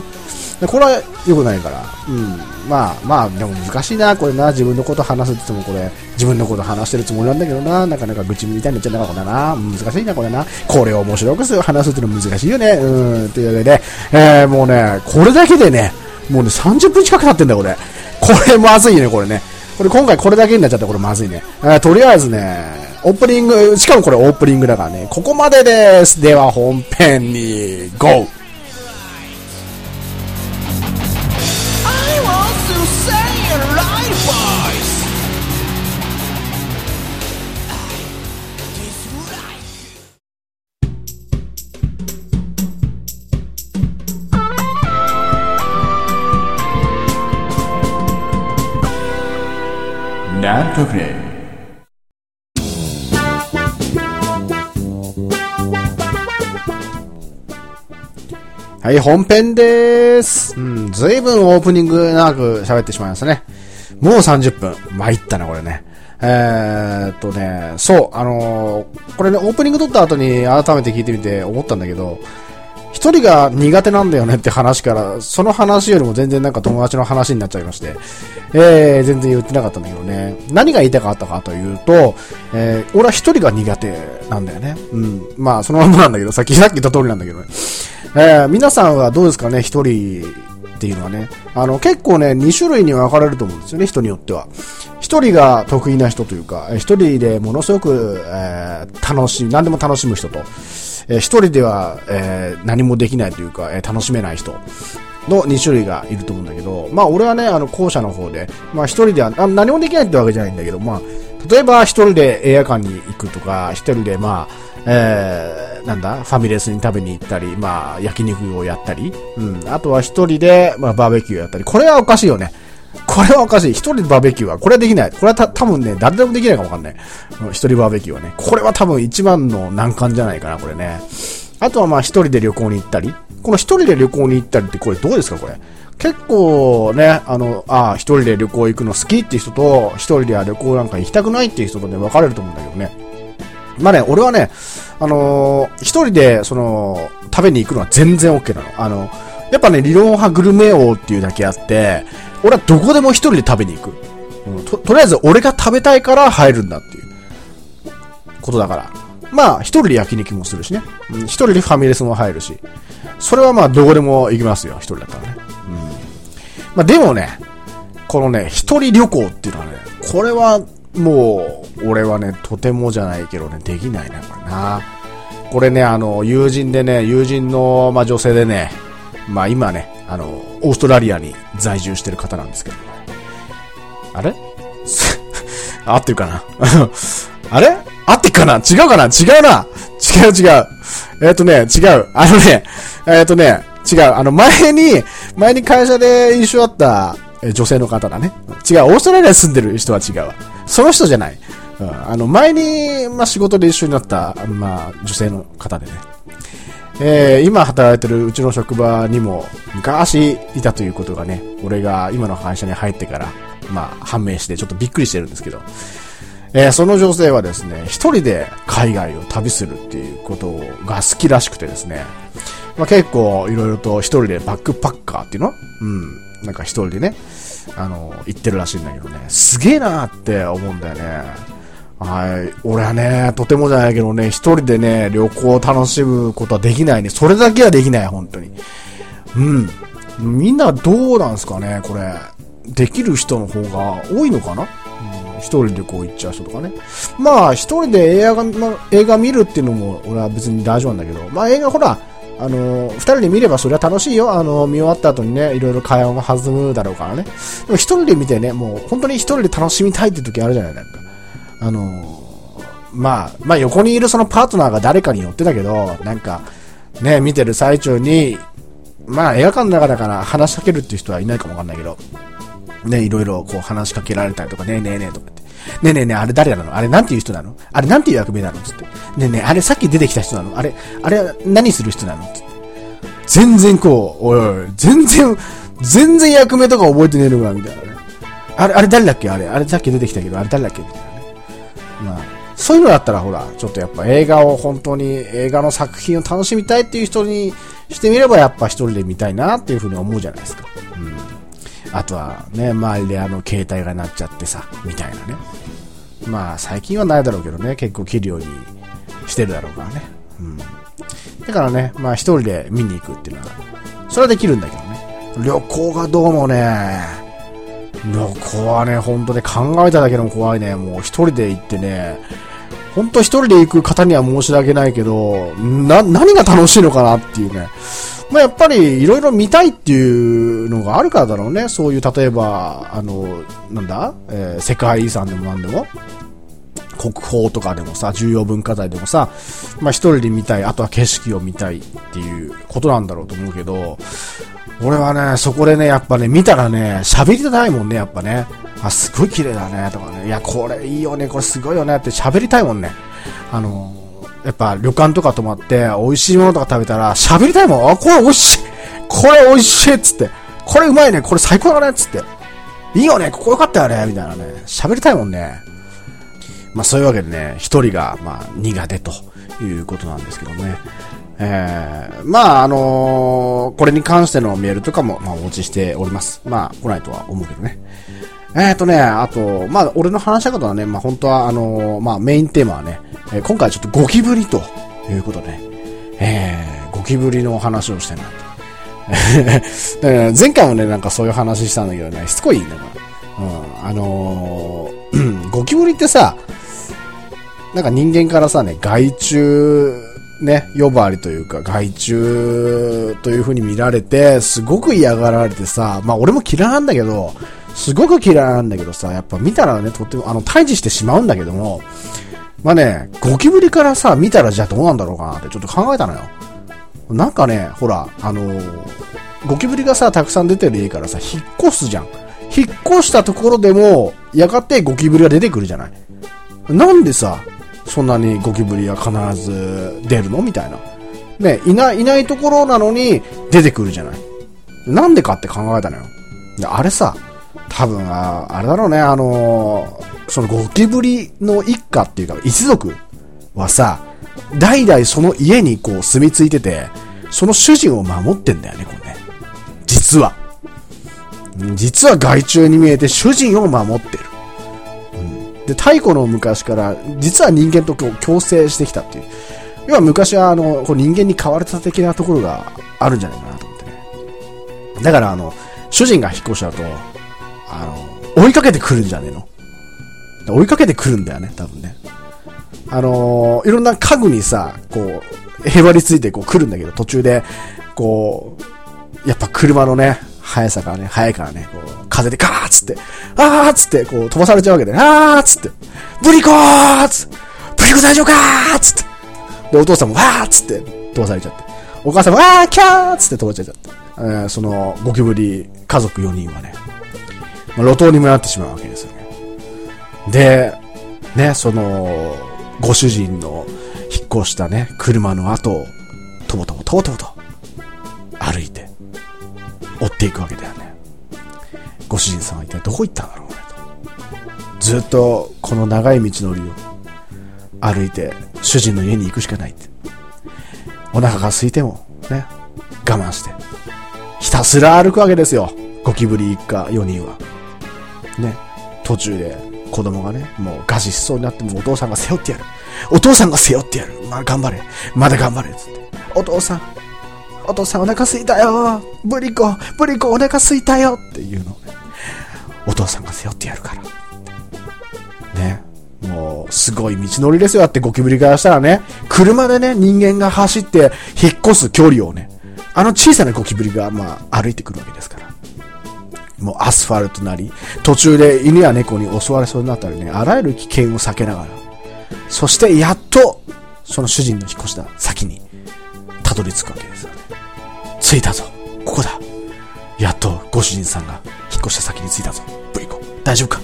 でこれは良くないから、うん、まあまあ、でも難しいな、これな、自分のこと話すって言っても、これ、自分のこと話してるつもりなんだけどな、なかなか愚痴みたいになっちゃうな、これな、難しいな、これな、これを面白くする話すっていうの難しいよね、うん、というわけで、えー、もうね、これだけでね、もうね、30分近く経ってんだよ、これ。これまずいね、これね。これ今回これだけになっちゃったこれまずいね。えーとりあえずね、オープニング、しかもこれオープニングだからね、ここまでです。では本編に、GO! はい、本編でーす。うん、ずいぶんオープニング長く喋ってしまいましたね。もう30分。参ったな、これね。えーっとね、そう、あのーこれね、オープニング撮った後に改めて聞いてみて思ったんだけど、一人が苦手なんだよねって話から、その話よりも全然なんか友達の話になっちゃいまして、えー、全然言ってなかったんだけどね。何が言いたかったかというと、えー、俺は一人が苦手なんだよね。うん。まあ、そのままなんだけど、さっき、さっき言った通りなんだけどね。えー、皆さんはどうですかね、一人っていうのはね。あの、結構ね、2種類に分かれると思うんですよね、人によっては。一人が得意な人というか、えー一人でものすごく、えー楽しい、何でも楽しむ人と、えー一人では、えー何もできないというか、えー楽しめない人の2種類がいると思うんだけど、まあ俺はね、あの、後者の方で、まあ一人では、何もできないってわけじゃないんだけど、まあ、例えば一人で映画館に行くとか、一人でまあ、えー、なんだ、ファミレスに食べに行ったり、まあ、焼肉をやったり、うん、あとは一人で、まあ、バーベキューやったり、これはおかしいよね。これはおかしい。一人でバーベキューは、これはできない。これはた多分ね、誰でもできないかもわかんない。うん一人バーベキューはね。これは多分一番の難関じゃないかな、これね。あとはまあ一人で旅行に行ったり。この一人で旅行に行ったりってこれどうですか、これ？結構ね、あの、ああ、一人で旅行行くの好きっていう人と、一人では旅行なんか行きたくないっていう人とね、分かれると思うんだけどね。まあね、俺はね、あのー一人で、その、食べに行くのは全然 OK なの。あの、やっぱね、理論派グルメ王っていうだけあって、俺はどこでも一人で食べに行く。うん、と、とりあえず俺が食べたいから入るんだっていう、ことだから。まあ、一人で焼肉もするしね。うん一人でファミレスも入るし。それはまあ、どこでも行きますよ、一人だったらね。うん。まあ、でもね、このね、一人旅行っていうのはね、これはもう、俺はね、とてもじゃないけどね、できないな、これな。これね、あの、友人でね、友人の、まあ、女性でね、まあ、今ね、あの、オーストラリアに在住してる方なんですけど、あれ？合ってるかな？あれ？合ってるかな？違うかな？違うな？違う違う。えっ、とね、違う。あのね、えっ、とね、違う。あの、前に、前に会社で一緒だった女性の方だね。違う。オーストラリアに住んでる人は違うわ。その人じゃない。うん、あの、前に、まあ、仕事で一緒になった、まあ、女性の方でね。えー今働いてるうちの職場にも昔いたということがね、俺が今の会社に入ってから、まあ、判明してちょっとびっくりしてるんですけど、えーその女性はですね、一人で海外を旅するっていうことが好きらしくてですね、まあ、結構いろいろと一人でバックパッカーっていうの？うん。なんか一人でね、あの、行ってるらしいんだけどね、すげえなーって思うんだよね。はい。俺はね、とてもじゃないけどね、一人でね、旅行を楽しむことはできないね。それだけはできない、本当に。うん。みんなどうなんすかね、これ。できる人の方が多いのかな？うん一人でこう行っちゃう人とかね。まあ、一人で映画ま映画見るっていうのも、俺は別に大丈夫なんだけど、まあ映画ほら、あの、二人で見ればそれは楽しいよ。あの、見終わった後にね、いろいろ会話も弾むだろうからね。でも一人で見てね、もう本当に一人で楽しみたいって時あるじゃない、なんか。あの、まあ、まあ横にいるそのパートナーが誰かによってだけど、なんか、ね、見てる最中に、まあ映画館の中だから話しかけるっていう人はいないかもわかんないけど、ね、いろいろこう話しかけられたりとか、ねえねえねえとかって。ねえねえねえ、あれ誰なの？あれなんていう人なの？あれなんていう役目なの？つって。ねえねえ、あれさっき出てきた人なの？あれ、あれ何する人なの？つって。全然こう、おいおい、全然、全然役目とか覚えてねえのか、みたいなね。あれ、あれ誰だっけ？あれ、あれさっき出てきたけど、あれ誰だっけ？みたいなね。まあ、そういうのだったらほら、ちょっとやっぱ映画を本当に映画の作品を楽しみたいっていう人にしてみればやっぱ一人で見たいなっていうふうに思うじゃないですか。うん。あとはね、周りであの携帯が鳴っちゃってさ、みたいなね。まあ最近はないだろうけどね、結構切るようにしてるだろうからね。うん。だからね、まあ一人で見に行くっていうのは、それはできるんだけどね。旅行がどうもね、旅行はね、本当ね、考えただけでも怖いね。もう一人で行ってね、本当一人で行く方には申し訳ないけど、な、何が楽しいのかなっていうね。まあやっぱりいろいろ見たいっていうのがあるからだろうね。そういう、例えば、あの、なんだ、えー世界遺産でも何でも。国宝とかでもさ、重要文化財でもさ、まあ一人で見たい、あとは景色を見たいっていうことなんだろうと思うけど、俺はね、そこでね、やっぱね、見たらね、喋りたいもんね、やっぱね。あ、すごい綺麗だね、とかね。いや、これいいよね、これすごいよねって喋りたいもんね。あの、やっぱ旅館とか泊まって、美味しいものとか食べたら、喋りたいもん。あ、これ美味しいこれ美味しいっつって。これうまいね、これ最高だね、っつって。いいよね、ここよかったよね、みたいなね。喋りたいもんね。まあそういうわけでね、一人が、まあ苦手ということなんですけどね。えー、まあ、あのーこれに関してのメールとかも、まあ、お持ちしております。まあ、来ないとは思うけどね。えーとね、あと、まあ、俺の話したことはね、まあ、本当は、あのーまあ、メインテーマはね、えー今回はちょっとゴキブリということで、えー、ゴキブリのお話をしたいなと。前回もね、なんかそういう話したんだけどね、しつこいんだから。うん、あのーゴキブリってさ、なんか人間からさね、害虫、ね、呼ばわりというか、害虫という風に見られて、すごく嫌がられてさ、まあ俺も嫌なんだけど、すごく嫌いなんだけどさ、やっぱ見たらね、とっても、あの、退治してしまうんだけども、まあね、ゴキブリからさ、見たらじゃあどうなんだろうかなってちょっと考えたのよ。なんかね、ほら、あのーゴキブリがさ、たくさん出てる家からさ、引っ越すじゃん。引っ越したところでも、やがてゴキブリが出てくるじゃない。なんでさ、そんなにゴキブリが必ず出るの？みたいな。ね、いない、いないところなのに出てくるじゃない。なんでかって考えたのよ。あれさ、多分、ああれだろうね、あのーそのゴキブリの一家っていうか、一族はさ、代々その家にこう住み着いてて、その主人を守ってんだよね、これね。実は。実は害虫に見えて主人を守ってる。で、太古の昔から、実は人間と共生してきたっていう。要は昔は、あの、こう人間に飼われた的なところがあるんじゃないかなと思ってね。だから、あの、主人が引っ越しちゃうと、あの、追いかけてくるんじゃねえの？追いかけてくるんだよね、多分ね。あのいろんな家具にさ、こう、へばりついてこう来るんだけど、途中で、こう、やっぱ車のね、速さがね、速いからね、こう、風でガーッつって、あーっつって、こう、飛ばされちゃうわけで、あーっつって、ブリコーっつって、ブリコ大丈夫かーっつって。で、お父さんもわーっつって飛ばされちゃって。お母さんもわーキャーっつって飛ばされちゃって。えーその、ゴキブリ家族4人はね、まあ、路頭にもなってしまうわけですよね。で、ね、その、ご主人の引っ越したね、車の後を、とぼとぼとぼとぼと、歩いて、追っていくわけだよね。ご主人さんは一体どこ行ったんだろうね、と。ずっと、この長い道のりを、歩いて、主人の家に行くしかないって。お腹が空いても、ね、我慢して、ひたすら歩くわけですよ。ゴキブリ一家4人は。ね、途中で子供がね、もう餓死しそうになってもお父さんが背負ってやる。お父さんが背負ってやる。まあ頑張れ。まだ頑張れ。つって。お父さん、お父さんお腹すいたよ。ブリコ、ブリコお腹すいたよ。っていうのをね、お父さんが背負ってやるから。ね。もう、すごい道のりですよ。だってゴキブリからしたらね、車でね、人間が走って引っ越す距離をね、あの小さなゴキブリが、まあ、歩いてくるわけですから。もうアスファルトなり、途中で犬や猫に襲われそうになったりね、あらゆる危険を避けながら、そしてやっと、その主人の引っ越した先に、たどり着くわけですよね。着いたぞ。ここだ。やっと、ご主人さんが引っ越した先に着いたぞ。ブリコ、大丈夫か？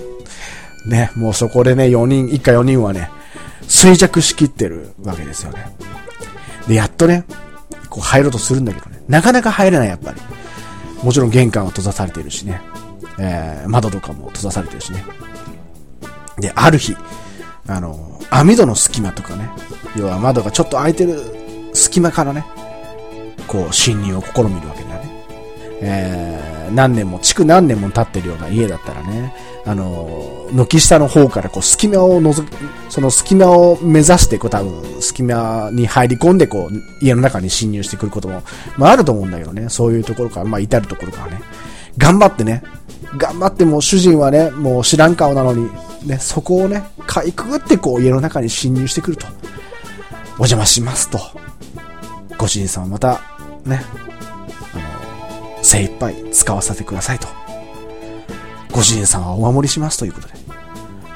ね、もうそこでね、4人、一家4人はね、衰弱しきってるわけですよね。で、やっとね、こう入ろうとするんだけどね、なかなか入れない、やっぱり。もちろん玄関は閉ざされているしね。えー、窓とかも閉ざされてるしね。で、ある日、あの、網戸の隙間とかね、要は窓がちょっと開いてる隙間からね、こう、侵入を試みるわけだね。えー、何年も、築何年も経ってるような家だったらね、あの、軒下の方からこう、隙間を覗き、その隙間を目指して、こう、多分、隙間に入り込んで、こう、家の中に侵入してくることも、まあ、あると思うんだけどね、そういうところから、まあ、至るところからね、頑張ってね、頑張っても主人はね、もう知らん顔なのに、ね、そこをね、かいくぐってこう家の中に侵入してくると。お邪魔しますと。ご主人さんはまた、ね、あの、精一杯使わせてくださいと。ご主人さんはお守りしますということで。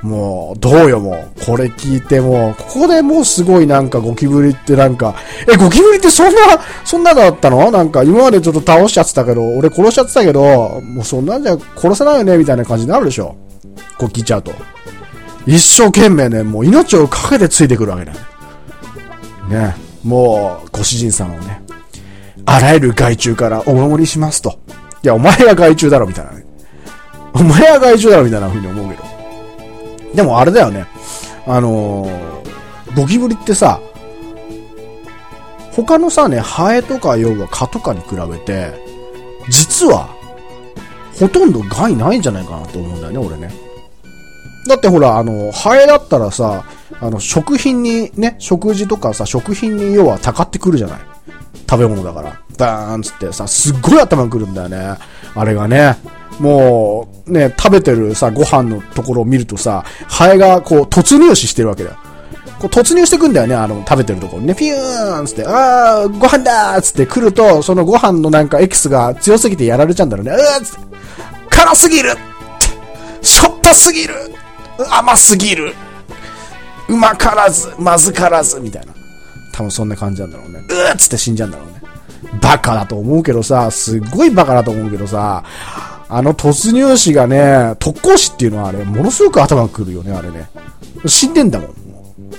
もう、どうよもう。これ聞いてもう、ここでもうすごいなんかゴキブリってなんか、え、ゴキブリってそんな、そんなだったの？なんか今までちょっと倒しちゃってたけど、俺殺しちゃってたけど、もうそんなんじゃ殺せないよねみたいな感じになるでしょ。こう聞いちゃうと。一生懸命ね、もう命をかけてついてくるわけだよ。ね。もう、ご主人様をね、あらゆる害虫からお守りしますと。いや、お前が害虫だろみたいなね。お前が害虫だろみたいな風に思うけど。でもあれだよね。あのーゴキブリってさ、他のさね、ハエとか要は蚊とかに比べて、実は、ほとんど害ないんじゃないかなと思うんだよね、俺ね。だってほら、あの、ハエだったらさ、あの、食品にね、食事とかさ、食品に要はたかってくるじゃない。食べ物だから。バーンつってさ、すっごい頭くるんだよね。あれがね。もう、ね、食べてるさ、ご飯のところを見るとさ、ハエがこう突入ししてるわけだよ。こう突入してくんだよね、あの、食べてるところにね。ピューンつって、あー、ご飯だーつって来ると、そのご飯のなんかエキスが強すぎてやられちゃうんだろうね。うーつって、辛すぎるしょっぱすぎる甘すぎるうまからず、まずからず、みたいな。多分そんな感じなんだろうね。うーっつって死んじゃうんだろうね。バカだと思うけどさ、すっごいバカだと思うけどさ、あの突入士がね、特攻士っていうのはあれ、ものすごく頭くるよね、あれね。死んでんだもん。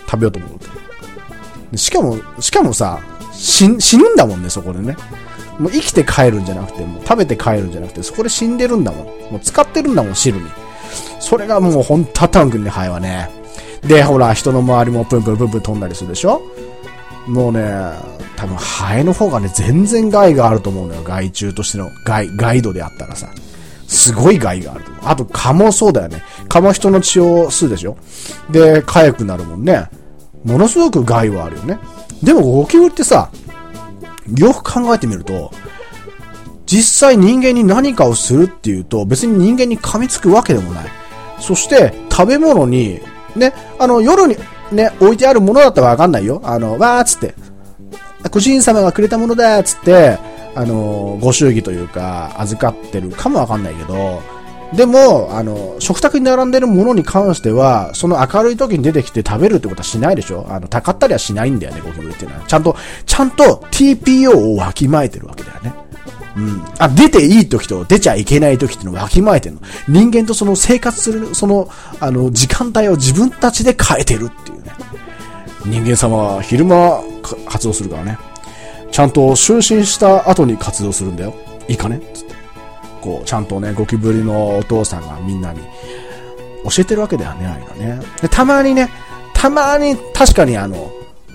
食べようと思うと。しかも、しかもさ、死死ぬんだもんね、そこでね。もう生きて帰るんじゃなくて、もう食べて帰るんじゃなくて、そこで死んでるんだもん。もう使ってるんだもん、汁に。それがもうほんと頭くんね、ハエはね。で、ほら、人の周りもプンプンプンプン飛んだりするでしょ？もうね、多分ハエの方がね、全然害があると思うのよ。害虫としての害、ガイドであったらさ。すごい害があると。あと蚊もそうだよね。蚊も人の血を吸うでしょで、痒くなるもんね。ものすごく害はあるよね。でもゴキブリってさ、よく考えてみると、実際人間に何かをするっていうと、別に人間に噛みつくわけでもない。そして、食べ物に、ね、あの、夜にね、置いてあるものだったらわかんないよ。あの、わーっつって、ご主人様がくれたものだっつって、あの、ご祝儀というか、預かってるかもわかんないけど、でも、あの、食卓に並んでるものに関しては、その明るい時に出てきて食べるってことはしないでしょ？あの、たかったりはしないんだよね、ゴキブリっていうのは。ちゃんと、ちゃんと TPO をわきまえてるわけだよね。うん。あ、出ていい時と出ちゃいけない時っていうのをわきまえてるの。人間とその生活する、その、あの、時間帯を自分たちで変えてるっていうね。人間様は昼間活動するからね。ちゃんと就寝した後に活動するんだよ。いいかね？つって。こう、ちゃんとね、ゴキブリのお父さんがみんなに教えてるわけだよね、ああいうのね。で、たまにね、たまに確かにあの、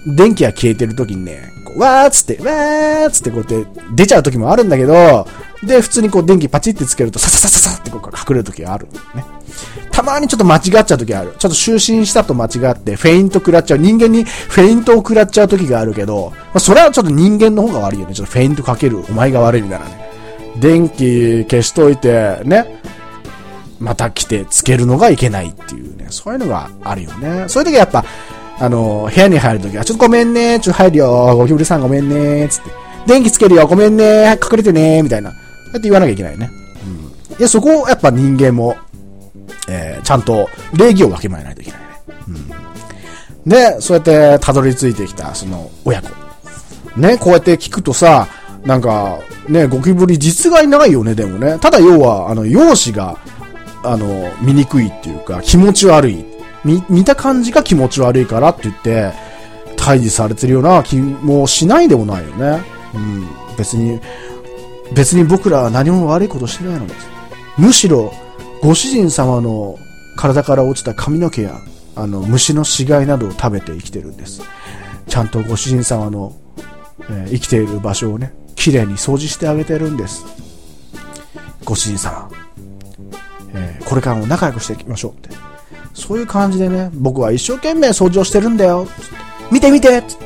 電気が消えてる時にね、こうわーっつって、わーっつってこうやって出ちゃう時もあるんだけど、で、普通にこう電気パチってつけると、さささささってこう隠れる時があるんだよね。たまにちょっと間違っちゃう時ある。ちょっと就寝したと間違って、フェイント食らっちゃう。人間にフェイントを食らっちゃう時があるけど、まあ、それはちょっと人間の方が悪いよね。ちょっとフェイントかける。お前が悪いみたいなね。電気消しといて、ね。また来てつけるのがいけないっていうね。そういうのがあるよね。そういう時はやっぱ、あの、部屋に入る時は、ちょっとごめんね、ちょっと入るよ、ゴキブリさんごめんね、つって。電気つけるよ、ごめんね、隠れてね、みたいな。だって言わなきゃいけないね。うん。いや、そこをやっぱ人間も、えー、ちゃんと礼儀をわきまえないといけないね。うん。で、そうやってたどり着いてきた、その、親子。ね、こうやって聞くとさ、なんか、ね、ゴキブリ実害ないよね、でもね。ただ要は、あの、容姿が、あの、見にくいっていうか、気持ち悪い。見、見た感じが気持ち悪いからって言って、退治されてるような気もしないでもないよね。うん。別に、別に僕らは何も悪いことしてないのです。むしろ、ご主人様の体から落ちた髪の毛や、あの、虫の死骸などを食べて生きてるんです。ちゃんとご主人様の、えー生きている場所をね、きれいに掃除してあげてるんです。ご主人様、えーこれからも仲良くしていきましょうって。そういう感じでね、僕は一生懸命掃除をしてるんだよ。つって見て見てつって。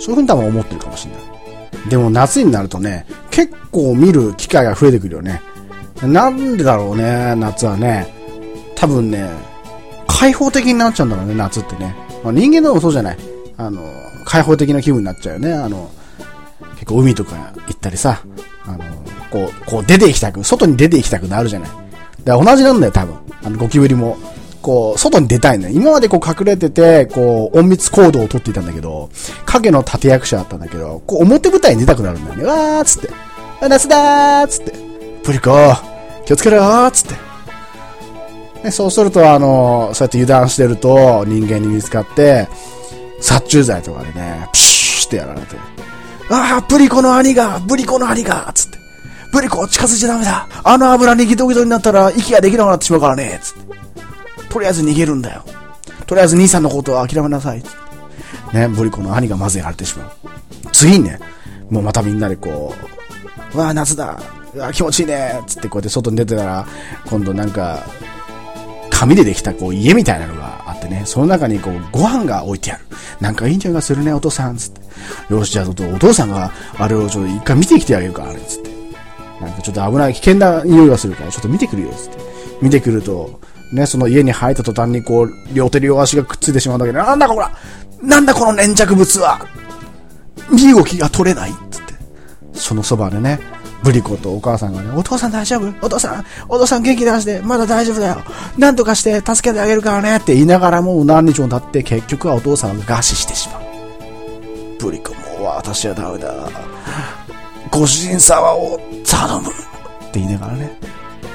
そういうふうに多分思ってるかもしれない。でも夏になるとね、結構見る機会が増えてくるよね。なんでだろうね、夏はね。多分ね、開放的になっちゃうんだろうね、夏ってね。まあ、人間でもそうじゃない。あの、開放的な気分になっちゃうよね。あの、結構海とか行ったりさ、あの、こう、こう出て行きたく、外に出て行きたくなるじゃない。だから同じなんだよ、多分。あの、ゴキブリも。こう、外に出たいね。今までこう隠れてて、こう、隠密行動をとっていたんだけど、影の立役者だったんだけど、こう、表舞台に出たくなるんだよね。わーっつって。あ、夏だーっつって。プリコ、気をつけろよーっつって。ね、そうすると、あの、そうやって油断してると、人間に見つかって、殺虫剤とかでね、プシューってやられて、ああ、プリコの兄が、プリコの兄が、つって。プリコ近づいちゃダメだ。あの油にギトギトになったら息ができなくなってしまうからね、つって。とりあえず逃げるんだよ。とりあえず兄さんのことを諦めなさい。ね、ブリコの兄がまずやられてしまう。次にね、もうまたみんなでこう、うわあ夏だうわあ気持ちいいねつってこうやって外に出てたら、今度なんか、紙でできたこう家みたいなのがあってね、その中にこうご飯が置いてある。なんかいいんじゃがするね、お父さんつって。よし、じゃあちょっとお父さんがあれをちょっと一回見てきてあげるから、あれつって。なんかちょっと危ない、危険な匂いがするから、ちょっと見てくるよ、つって。見てくると、ね、その家に入った途端にこう、両手両足がくっついてしまうんだけど、なんだこらなんだこの粘着物は身動きが取れないっつって。そのそばでね、ブリコとお母さんがね、お父さん大丈夫？お父さん、お父さん元気出して、まだ大丈夫だよ。なんとかして助けてあげるからねって言いながらもう何日も経って結局はお父さんが餓死してしまう。ブリコも私はダメだ。ご主人様を頼むって言いながらね、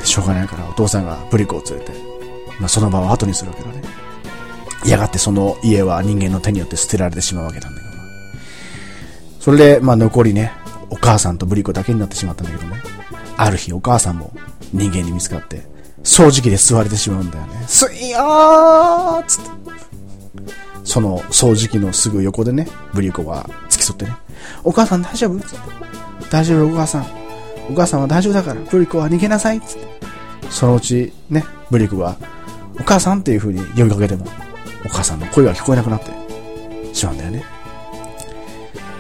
しょうがないからお父さんがブリコを連れて、まあ、その場を後にするわけだね。やがてその家は人間の手によって捨てられてしまうわけなんだけど。それで、まあ残りね、お母さんとブリコだけになってしまったんだけどね。ある日お母さんも人間に見つかって、掃除機で吸われてしまうんだよね。すいやーつって。その掃除機のすぐ横でね、ブリコが付き添ってね。お母さん大丈夫つって。大丈夫お母さん。お母さんは大丈夫だから、ブリコは逃げなさいつって。そのうちね、ブリコが、お母さんっていう風に呼びかけても、お母さんの声が聞こえなくなってしまうんだよね。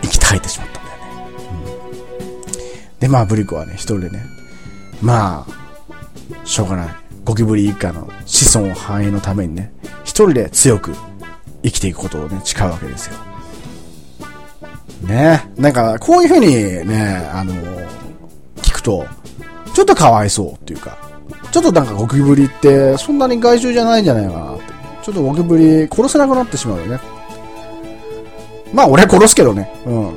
息絶えてしまったんだよね。うん、で、まあ、ブリコはね、一人でね、まあ、しょうがない。ゴキブリ一家の子孫繁栄のためにね、一人で強く生きていくことをね、誓うわけですよ。ねなんか、こういう風にね、あの聞くと、ちょっとかわいそうっていうか、ちょっとなんかゴキブリってそんなに害獣じゃないんじゃないかなって。ちょっとゴキブリ殺せなくなってしまうよね。まあ俺殺すけどね。うん。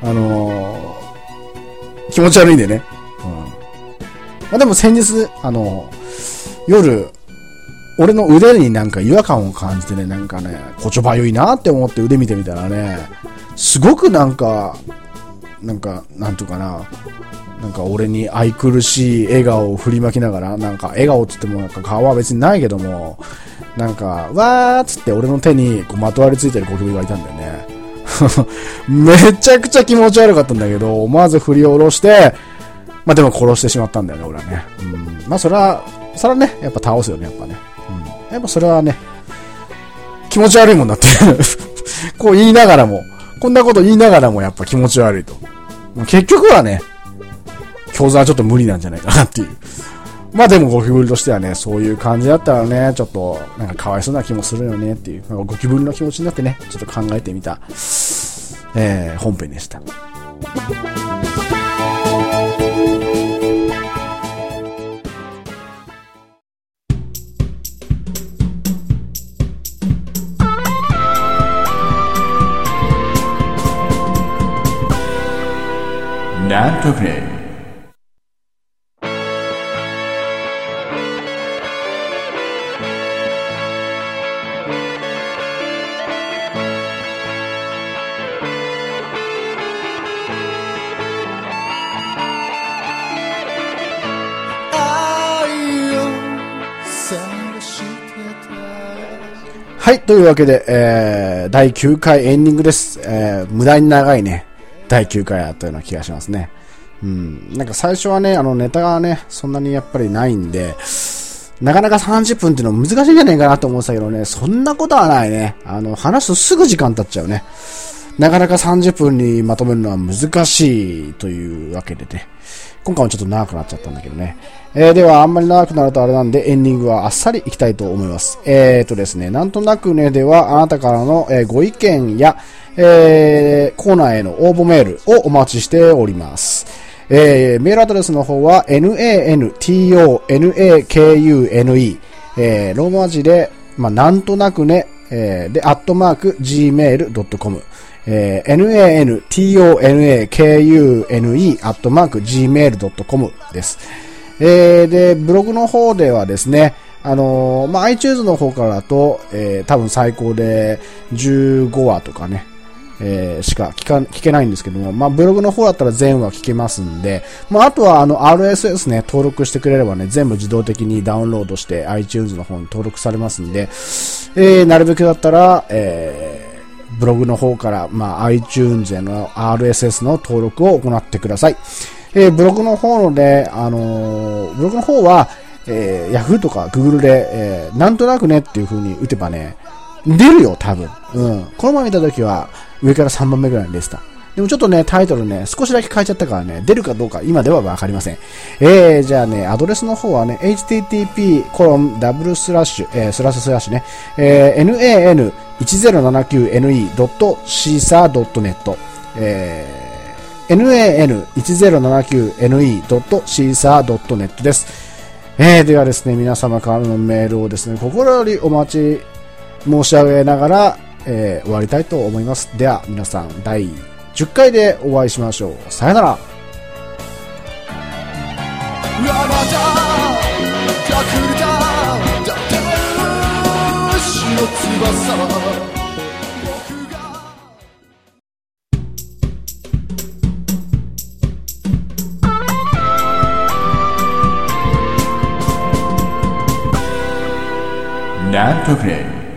あのー、気持ち悪いんでね。うん。まあでも先日、あのー、夜、俺の腕になんか違和感を感じてね、なんかね、こちょばゆいなって思って腕見てみたらね、すごくなんか、なんか、なんとかな、なんか俺に愛くるしい笑顔を振りまきながら、なんか笑顔っつってもなんか顔は別にないけども、なんか、わーっつって俺の手にこうまとわりついてるゴキブリがいたんだよね。めちゃくちゃ気持ち悪かったんだけど、思わず振り下ろして、まあでも殺してしまったんだよね、俺はね。うん。まあそれは、それはね、やっぱ倒すよね、やっぱね。うん。やっぱそれはね、気持ち悪いもんだって。こう言いながらも、こんなこと言いながらもやっぱ気持ち悪いと。結局はね、教材はちょっと無理なんじゃないかなっていう。まあでもゴキブリとしてはね、そういう感じだったらね、ちょっとなんかかわいそうな気もするよねっていう、なんかゴキブリの気持ちになってね、ちょっと考えてみた、えー、本編でした。なんとくねというわけで、えー、第9回エンディングです。えー、無駄に長いね、第9回あったような気がしますね。うん。なんか最初はね、あのネタがね、そんなにやっぱりないんで、なかなか30分っていうのは難しいんじゃないかなと思ってたけどね、そんなことはないね。あの、話すとすぐ時間経っちゃうね。なかなか30分にまとめるのは難しいというわけでね。今回もちょっと長くなっちゃったんだけどね。えー、では、あんまり長くなるとあれなんで、エンディングはあっさりいきたいと思います。えーとですね、なんとなくね、では、あなたからの、ご意見や、えーコーナーへの応募メールをお待ちしております。えーメールアドレスの方は、nantonakune、えーローマ字で、まあ、なんとなくね、えーで、アットマーク、gmail.com。えー、nantonakune アットマーク gmail.com です。えー、で、ブログの方ではですね、あのーまあ、iTunes の方からだと、えー、多分最高で15話とかね、えーしか聞か、聞けないんですけども、まあ、ブログの方だったら全話聞けますんで、まあ、あとはあの RSS ね、登録してくれればね、全部自動的にダウンロードして iTunes の方に登録されますんで、えーなるべくだったら、えーブログの方から、まあ、iTunes への RSS の登録を行ってください。えーブログの方ので、あのーブログの方は、えー Yahoo とか Google で、えーなんとなくねっていう風に打てばね、出るよ、多分。うん。この前見た時は、上から3番目ぐらいに出てた。でもちょっとね、タイトルね、少しだけ変えちゃったからね、出るかどうか今ではわかりません。えー、じゃあね、アドレスの方はね、http コロンダブルスラッシュ、えー、スラッシュスラッシュね、えー、nan1079ne.caesar.net、えー、nan1079ne.caesar.net です。えー、ではですね、皆様からのメールをですね、心よりお待ち申し上げながら、えー終わりたいと思います。では、皆さん、第10回でお会いしましょう。さよなら。あなたがくれただって死の翼僕がなんとくれ